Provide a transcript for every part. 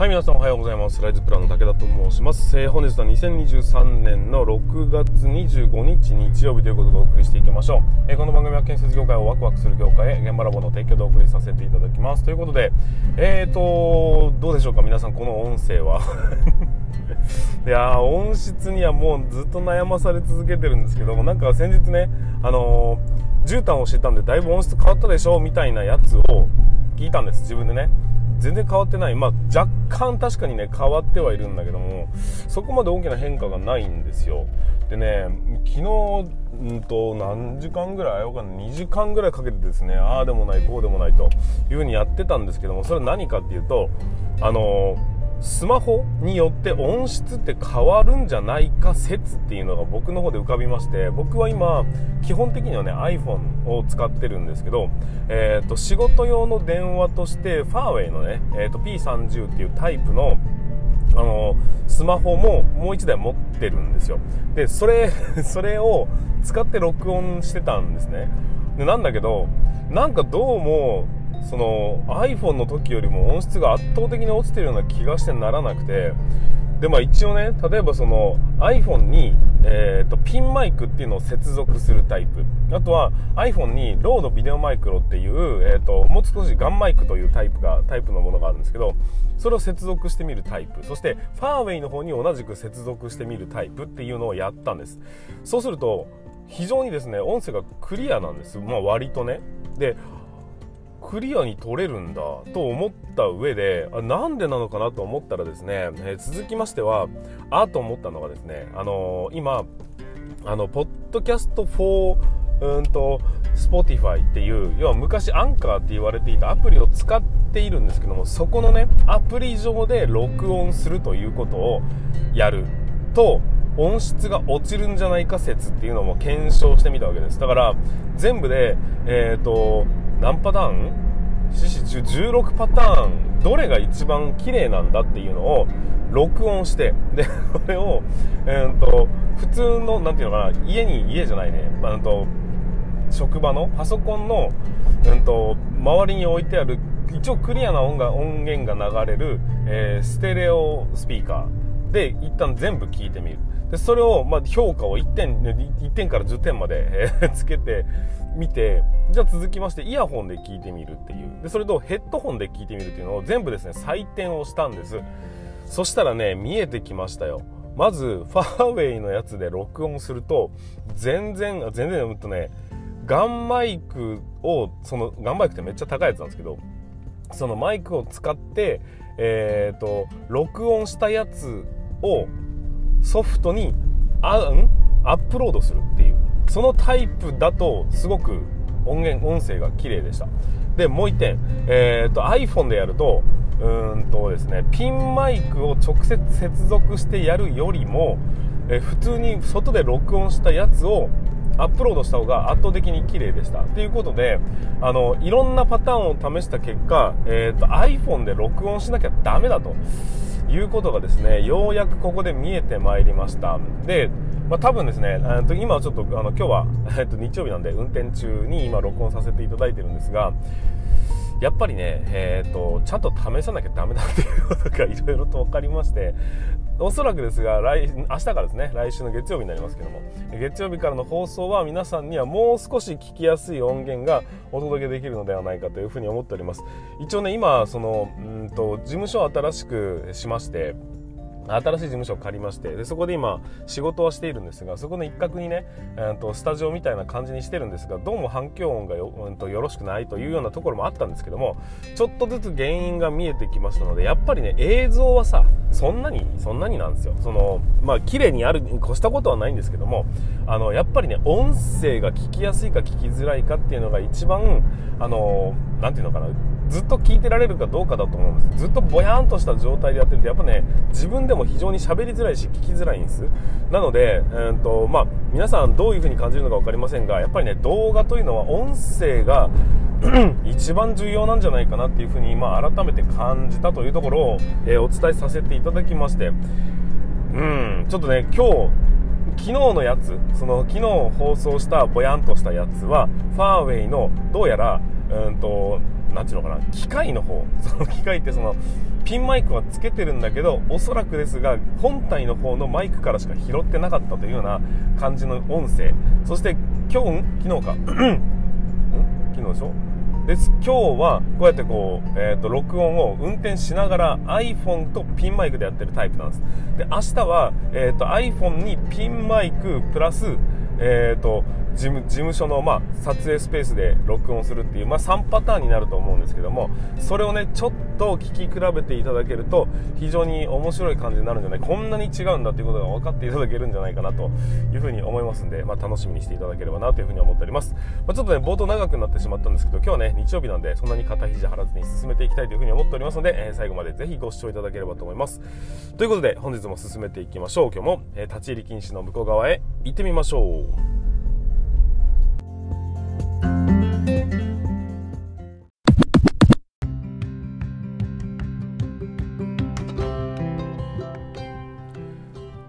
はい、皆さんおはようございます。ライズプランの武田と申します。えー、本日は2023年の6月25日日曜日ということでお送りしていきましょう。えー、この番組は建設業界をワクワクする業界へ現場ラボの提供でお送りさせていただきます。ということで、えーと、どうでしょうか？皆さんこの音声は。いや音質にはもうずっと悩まされ続けてるんですけども、なんか先日ね、あのー、絨毯をしてたんでだいぶ音質変わったでしょ？みたいなやつを聞いたんです、自分でね。全然変わってない、まあ、若干確かにね変わってはいるんだけどもそこまで大きな変化がないんですよ。でね昨日んと何時間ぐらいわかんない2時間ぐらいかけてですねああでもないこうでもないというふうにやってたんですけどもそれは何かっていうとあのースマホによって音質って変わるんじゃないか説っていうのが僕の方で浮かびまして僕は今基本的にはね iPhone を使ってるんですけど、えー、と仕事用の電話としてファーウェイのね、えー、と P30 っていうタイプのあのスマホももう1台持ってるんですよ。でそれ それを使って録音してたんですね。でなんだけどなんかどうもその iPhone の時よりも音質が圧倒的に落ちてるような気がしてならなくてでまあ一応ね例えばその iPhone に、えーと、ピンマイクっていうのを接続するタイプ。あとは iPhone にロードビデオマイクロっていう、えーと、もう少しガンマイクというタイプがタイプのものがあるんですけどそれを接続してみるタイプ。そしてファーウェイの方に同じく接続してみるタイプっていうのをやったんです。そうすると非常にですね音声がクリアなんです。まあ割とね。でクリアに取れるんだと思った上であなんでなのかなと思ったらですね、えー、続きましてはあと思ったのがですねあのー、今あのポッドキャスト4うんと Spotify っていう要は昔アンカーって言われていたアプリを使っているんですけどもそこのねアプリ上で録音するということをやると音質が落ちるんじゃないか説っていうのも検証してみたわけです。だから全部でえっ、ー、と何パターン？16パターン。どれが一番綺麗なんだっていうのを録音してでこれを、えーと、普通の何ていうのかな家に家じゃないね、まあ、と職場のパソコンの、うんと、周りに置いてある一応クリアな音が音源が流れる、えー、ステレオスピーカー。で一旦全部聞いてみる。でそれを、まあ、評価を1点 ,1 点から10点まで、えー、つけてみてじゃあ続きましてイヤホンで聞いてみるっていう。でそれとヘッドホンで聞いてみるっていうのを全部ですね採点をしたんです。そしたらね見えてきましたよ。まずファーウェイのやつで録音すると全然全然うんとねガンマイクをそのガンマイクってめっちゃ高いやつなんですけどそのマイクを使ってえっ、ー、と録音したやつをソフトにあん？アップロードするっていうそのタイプだとすごく音源音声が綺麗でした。でもう1点、えーと、iPhone でやるとうんとですねピンマイクを直接接続してやるよりも、えー、普通に外で録音したやつをアップロードした方が圧倒的に綺麗でした。ということであのいろんなパターンを試した結果、えーと iPhone で録音しなきゃダメだということがですねようやくここで見えてまいりました。で、まあ、多分ですね今はちょっとあの今日は、えっと、日曜日なんで運転中に今録音させていただいてるんですがやっぱりね、えーと、ちゃんと試さなきゃダメだっていうことがいろいろと分かりましておそらくですが来明日からですね来週の月曜日になりますけども月曜日からの放送は皆さんにはもう少し聞きやすい音源がお届けできるのではないかというふうに思っております。一応ね今そのうんと事務所を新しくしまして新しい事務所を借りましてでそこで今仕事はしているんですがそこの一角にね、えー、とスタジオみたいな感じにしてるんですがどうも反響音がよ,、うん、とよろしくないというようなところもあったんですけどもちょっとずつ原因が見えてきましたのでやっぱりね映像はさそんなにそんなになんですよ。そのまあ綺麗にあるに越したことはないんですけどもあのやっぱりね音声が聞きやすいか聞きづらいかっていうのが一番あのなんていうのかなずっと聞いてられるかどうかだと思うんです。ずっとぼやんとした状態でやってるとやっぱね自分でも非常に喋りづらいし聞きづらいんです。なので、えーとまあ、皆さんどういう風に感じるのか分かりませんがやっぱりね動画というのは音声が 一番重要なんじゃないかなっていう風に今改めて感じたというところを、えー、お伝えさせていただきまして。うんちょっとね今日昨日のやつその昨日放送したぼやんとしたやつはファーウェイのどうやらうんと何ていうのかな機械の方。その機械ってそのピンマイクはつけてるんだけどおそらくですが本体の方のマイクからしか拾ってなかったというような感じの音声。そして今日昨日か。昨日でしょ？です。今日はこうやってこう、えーと、録音を運転しながら iPhone とピンマイクでやってるタイプなんです。で明日は、えーと、iPhone にピンマイクプラスえーと事務事務所の、ま、撮影スペースで録音するっていう、まあ、3パターンになると思うんですけどもそれをねちょっと聞き比べていただけると非常に面白い感じになるんじゃないこんなに違うんだっていうことが分かっていただけるんじゃないかなというふうに思いますんで、まあ、楽しみにしていただければなというふうに思っております、まあ、ちょっとね冒頭長くなってしまったんですけど今日はね日曜日なんでそんなに肩肘張らずに進めていきたいというふうに思っておりますので、えー、最後までぜひご視聴いただければと思います。ということで本日も進めていきましょう。今日も、えー、立ち入り禁止の向こう側へ行ってみましょう。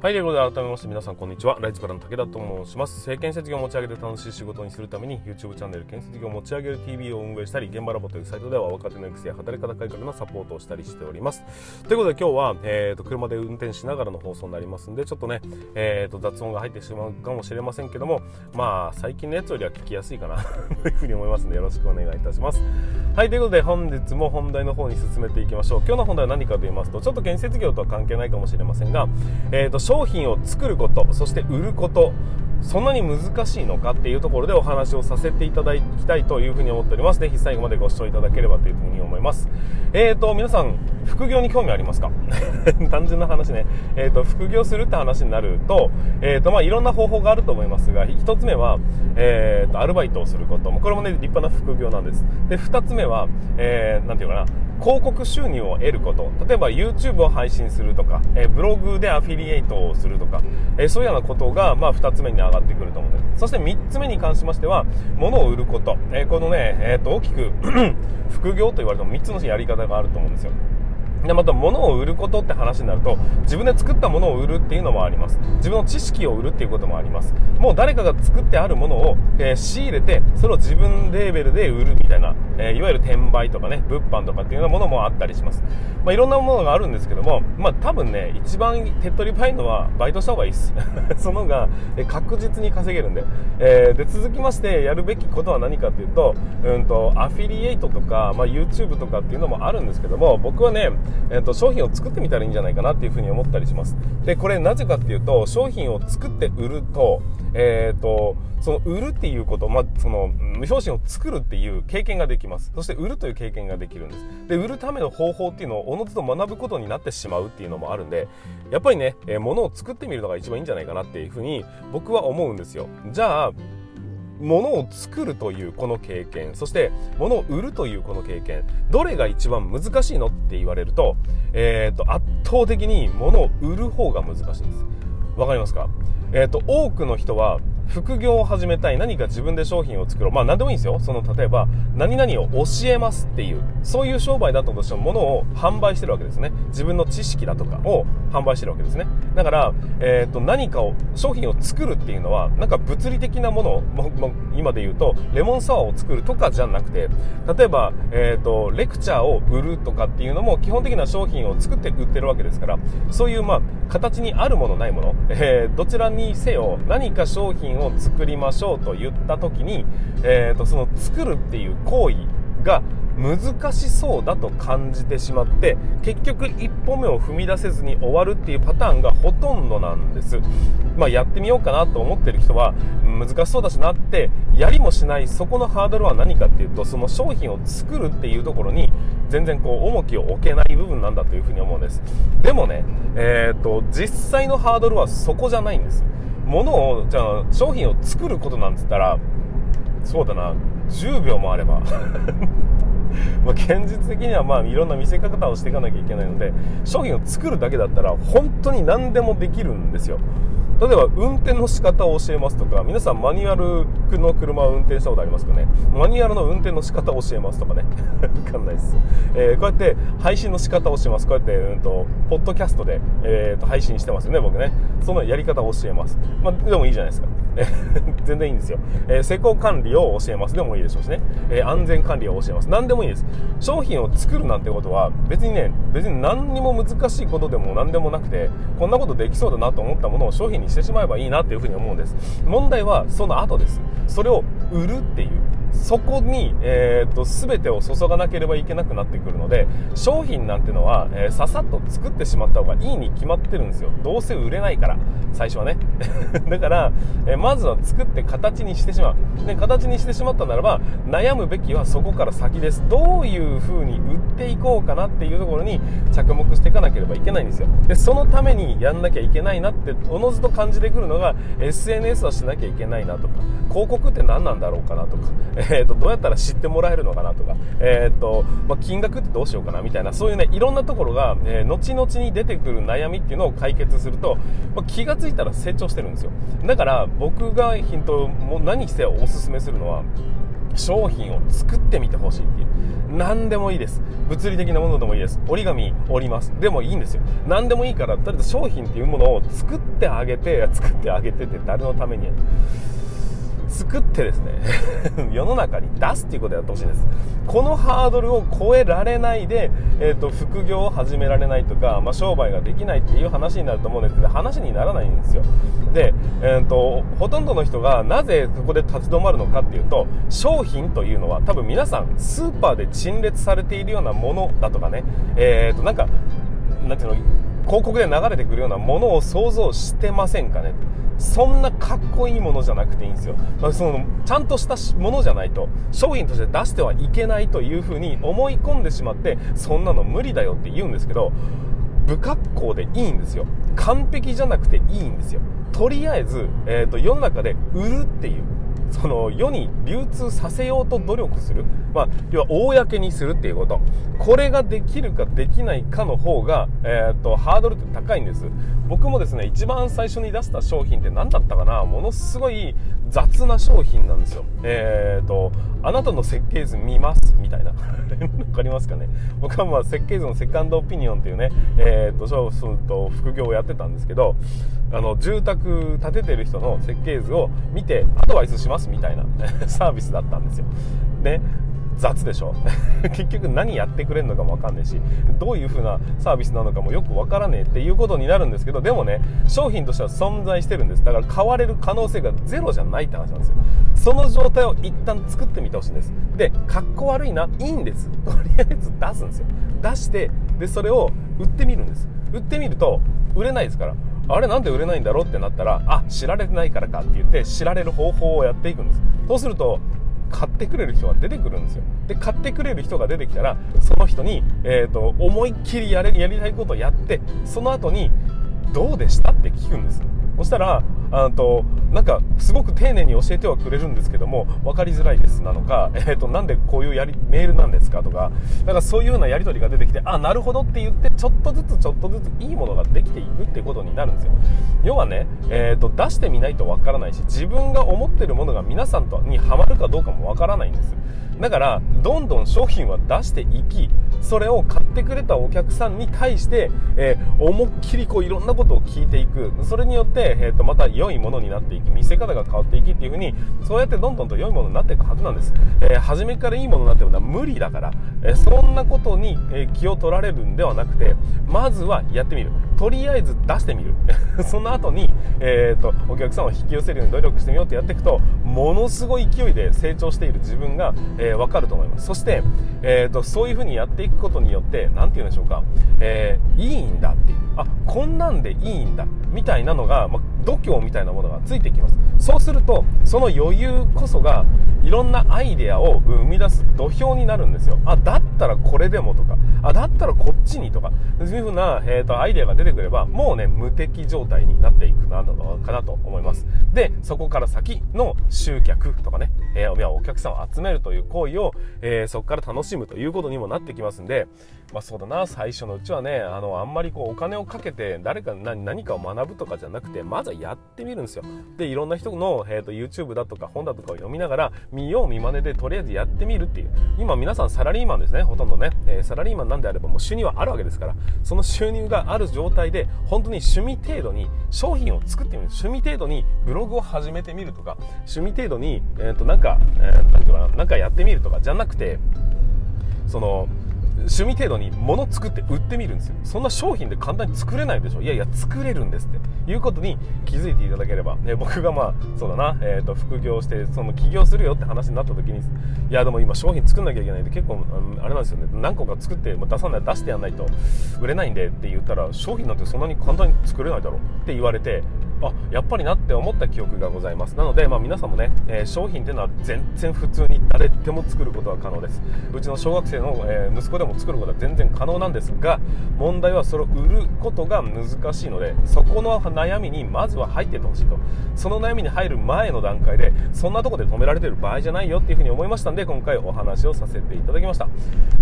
はい、ということで改めまして皆さんこんにちは。ライズからの武田と申します。建設業を持ち上げて楽しい仕事にするために YouTube チャンネル建設業を持ち上げる TV を運営したり、現場ラボというサイトでは若手の育成や働き方改革のサポートをしたりしております。ということで今日は、えーと、車で運転しながらの放送になりますんで、ちょっとね、えーと、雑音が入ってしまうかもしれませんけども、まあ最近のやつよりは聞きやすいかなというふうに思いますのでよろしくお願いいたします。はい、ということで本日も本題の方に進めていきましょう。今日の本題は何かと言いますと、ちょっと建設業とは関係ないかもしれませんが、えーと商品を作ることそして売ることそんなに難しいのかっていうところでお話をさせていただきたいというふうに思っております。ぜひ最後までご視聴いただければというふうに思います。えーと、皆さん、副業に興味ありますか？単純な話ね。えーと、副業するって話になると、えーと、まあ、いろんな方法があると思いますが、一つ目は、えーと、アルバイトをすること。これもね、立派な副業なんです。で、二つ目は、えー、なんていうかな、広告収入を得ること。例えば YouTube を配信するとか、えブログでアフィリエイトをするとか、えそういうようなことが、まあ、2つ目に上がってくると思うんです。そして3つ目に関しましては物を売ること、えこのね、えー、と大きく 副業と言われても3つのやり方があると思うんですよ。でまた物を売ることって話になると自分で作ったものを売るっていうのもあります。自分の知識を売るっていうこともあります。もう誰かが作ってあるものを、えー、仕入れてそれを自分レーベルで売るみたいな、えー、いわゆる転売とかね物販とかっていうようなものもあったりします、まあ、いろんなものがあるんですけども、まあ、多分ね一番手っ取り早いのはバイトした方がいいです。そのが確実に稼げるんで,、え、で続きましてやるべきことは何かっていうと,、うんと、アフィリエイトとか、まあ、YouTube とかっていうのもあるんですけども僕はねえーと、商品を作ってみたらいいんじゃないかなっていうふうに思ったりします。でこれなぜかっていうと商品を作って売ると,、えーと、その売るっていうこと、まあ、その商品を作るっていう経験ができます。そして売るという経験ができるんです。で売るための方法っていうのをおのずと学ぶことになってしまうっていうのもあるんでやっぱりね、えー、物を作ってみるのが一番いいんじゃないかなっていうふうに僕は思うんですよ。じゃあ物を作るというこの経験そして物を売るというこの経験どれが一番難しいのって言われると,、えーと、圧倒的に物を売る方が難しいんです。わかりますか？えーと多くの人は副業を始めたい何か自分で商品を作ろう。まあ何でもいいんですよ。その例えば何々を教えますっていうそういう商売だったとしても物を販売してるわけですね。自分の知識だとかを販売してるわけですね。だから、えーと、何かを商品を作るっていうのはなんか物理的なものも今で言うとレモンサワーを作るとかじゃなくて例えば、えーと、レクチャーを売るとかっていうのも基本的な商品を作って売ってるわけですからそういうまあ形にあるものないもの、えー、どちらにせよ何か商品を作りましょうと言った時に、えーと、その作るっていう行為が難しそうだと感じてしまって結局一歩目を踏み出せずに終わるっていうパターンがほとんどなんです、まあ、やってみようかなと思ってる人は難しそうだしなってやりもしないそこのハードルは何かっていうとその商品を作るっていうところに全然こう重きを置けない部分なんだというふうに思うんですでもね、えーと実際のハードルはそこじゃないんです物をじゃあ商品を作ることなんつったらそうだな。10秒もあれば。ま現実的にはまあいろんな見せ方をしていかなきゃいけないので商品を作るだけだったら本当に何でもできるんですよ。例えば運転の仕方を教えますとか皆さんマニュアルの車を運転したことありますかね？マニュアルの運転の仕方を教えますとかね。わかんないです、えー、こうやって配信の仕方を教えます。こうやって、うんと、ポッドキャストで、えーと、配信してますよね僕ね。そのやり方を教えます、まあ、でもいいじゃないですか。全然いいんですよ、えー、施工管理を教えます。でもいいでしょうしね、えー、安全管理を教えます。何でもいいです。商品を作るなんてことは別にね別に何にも難しいことでも何でもなくてこんなことできそうだなと思ったものを商品にしてしまえばいいなっていうふうに思うんです。問題はその後です。それを売るっていうそこに、えーと、全てを注がなければいけなくなってくるので商品なんてのは、えー、ささっと作ってしまった方がいいに決まってるんですよ。どうせ売れないから。最初はね。だから、えー、まずは作って形にしてしまう。で形にしてしまったならば悩むべきはそこから先です。どういう風に売っていこうかなっていうところに着目していかなければいけないんですよ。でそのためにやんなきゃいけないなっておのずと感じてくるのが SNS はしなきゃいけないなとか広告って何なんだろうかなとか えーと、どうやったら知ってもらえるのかなとか、えーとまあ、金額ってどうしようかなみたいなそういうねいろんなところが、えー、後々に出てくる悩みっていうのを解決すると、まあ、気が付いたら成長してるんですよ。だから僕がヒントも何せおすすめするのは商品を作ってみてほしいっていう。何でもいいです。物理的なものでもいいです。折り紙折ります。でもいいんですよ。何でもいいからとりあえず商品っていうものを作ってあげて作ってあげてって誰のためにやる作ってですね 世の中に出すっていうことをやってほしいです。このハードルを超えられないで、えーと、副業を始められないとか、まあ、商売ができないっていう話になると思うんですけど話にならないんですよ。で、えーと、ほとんどの人がなぜここで立ち止まるのかっていうと商品というのは多分皆さんスーパーで陳列されているようなものだとかね。えっ、ー、となんかなんていうの広告で流れてくるようなものを想像してませんかね？そんなかっこいいものじゃなくていいんですよ。そのちゃんとしたものじゃないと商品として出してはいけないというふうに思い込んでしまってそんなの無理だよって言うんですけど不格好でいいんですよ。完璧じゃなくていいんですよ。とりあえず、えーと世の中で売るっていうその世に流通させようと努力する、まあ、要は公にするっていうこと。これができるかできないかの方が、えー、とハードルって高いんです。僕もですね一番最初に出した商品って何だったかな？ものすごい雑な商品なんですよ。えー、とあなたの設計図見ます？みたいな。分かりますかね？僕はまあ設計図のセカンドオピニオンっていうね、えー、とそうすると副業をやってたんですけどあの住宅建ててる人の設計図を見てアドバイスしますみたいな サービスだったんですよ。で雑でしょ？結局何やってくれるのかもわかんないしどういう風なサービスなのかもよくわからねえっていうことになるんですけどでもね商品としては存在してるんです。だから買われる可能性がゼロじゃないって話なんですよ。その状態を一旦作ってみてほしいんです。でかっこ悪いないいんです。とりあえず出すんですよ。出してでそれを売ってみるんです。売ってみると売れないですから。あれなんで売れないんだろうってなったらあ知られてないからかって言って知られる方法をやっていくんです。そうすると買ってくれる人が出てくるんですよ。で買ってくれる人が出てきたらその人に、えーと、思いっきりやれやりたいことをやってその後にどうでした？って聞くんですそしたらあとなんかすごく丁寧に教えてはくれるんですけども分かりづらいですなのか、えーと、なんでこういうやりメールなんですかとかなんかそういうようなやり取りが出てきてあなるほどって言ってちょっとずつちょっとずついいものができていくってことになるんですよ。要はね、えーと、出してみないと分からないし自分が思ってるものが皆さんとにはまるかどうかも分からないんです。だからどんどん商品は出していきそれを買ってくれたお客さんに対して、えー、思いっきりこういろんなことを聞いていく。それによって、えーとまた良いものになっていき見せ方が変わっていきっていう風にそうやってどんどんと良いものになっていくはずなんです、えー、初めからいいものになってるのは無理だから、えー、そんなことに、え気を取られるんではなくてまずはやってみる。とりあえず出してみる。その後に、えーと、お客さんを引き寄せるように努力してみようってやっていくとものすごい勢いで成長している自分が、えー、分かると思います。そして、えーと、そういうふうにやっていくことによって何て言うんでしょうか、えー、いいんだっていう。あこんなんでいいんだみたいなのが、まあ度胸みたいなものがついてきます。そうするとその余裕こそがいろんなアイデアを生み出す土俵になるんですよ。あだったらこれでもとかあだったらこっちにとかそういうふうな、えーと、アイデアが出てくればもうね無敵状態になっていくなのかなと思います。でそこから先の集客とかね、えー、お客さんを集めるという行為を、えー、そこから楽しむということにもなってきますんでまあそうだな最初のうちはねあのあんまりこうお金をかけてて誰か何何かを学ぶとかじゃなくてまずはやってみるんですよ。でいろんな人の、えーと、YouTube だとか本だとかを読みながら見よう見まねでとりあえずやってみるっていう。今皆さんサラリーマンですね。ほとんどね、えー、サラリーマンなんであればもう収入はあるわけですから。その収入がある状態で本当に趣味程度に商品を作ってみる。趣味程度にブログを始めてみるとか。趣味程度に、えー、となんか、えー、ていうかな。なんかやってみるとかじゃなくてその趣味程度に物作って売ってみるんですよ。そんな商品で簡単に作れないでしょ。いやいや作れるんですって。いうことに気づいていただければ、ね、僕がまあそうだな、えー、と副業してその起業するよって話になった時にいやでも今商品作んなきゃいけないんで結構あれなんですよね。何個か作って出さない出してやんないと売れないんでって言ったら商品なんてそんなに簡単に作れないだろって言われてあやっぱりなって思った記憶がございます。なので、まあ、皆さんもね、えー、商品っていうのは全然普通に誰でも作ることは可能です。うちの小学生の、えー、息子でも作ることは全然可能なんですが問題はそれを売ることが難しいのでそこの悩みにまずは入っててほしいと。その悩みに入る前の段階でそんなとこで止められてる場合じゃないよっていうふうに思いましたんで今回お話をさせていただきました。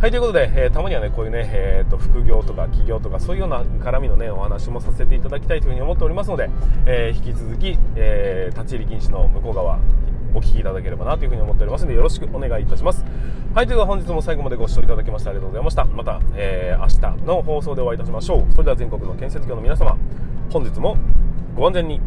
はいということで、えー、たまにはねこういうね、えーと、副業とか起業とかそういうような絡みのねお話もさせていただきたいというふうに思っておりますので、えー、引き続き、えー、立ち入り禁止の向こう側お聞きいただければなというふうに思っておりますのでよろしくお願いいたします。はいということで本日も最後までご視聴いただきましてありがとうございました。また、えー、明日の放送でお会いいたしましょう。それでは全国の建設業の皆様本日もご安全に。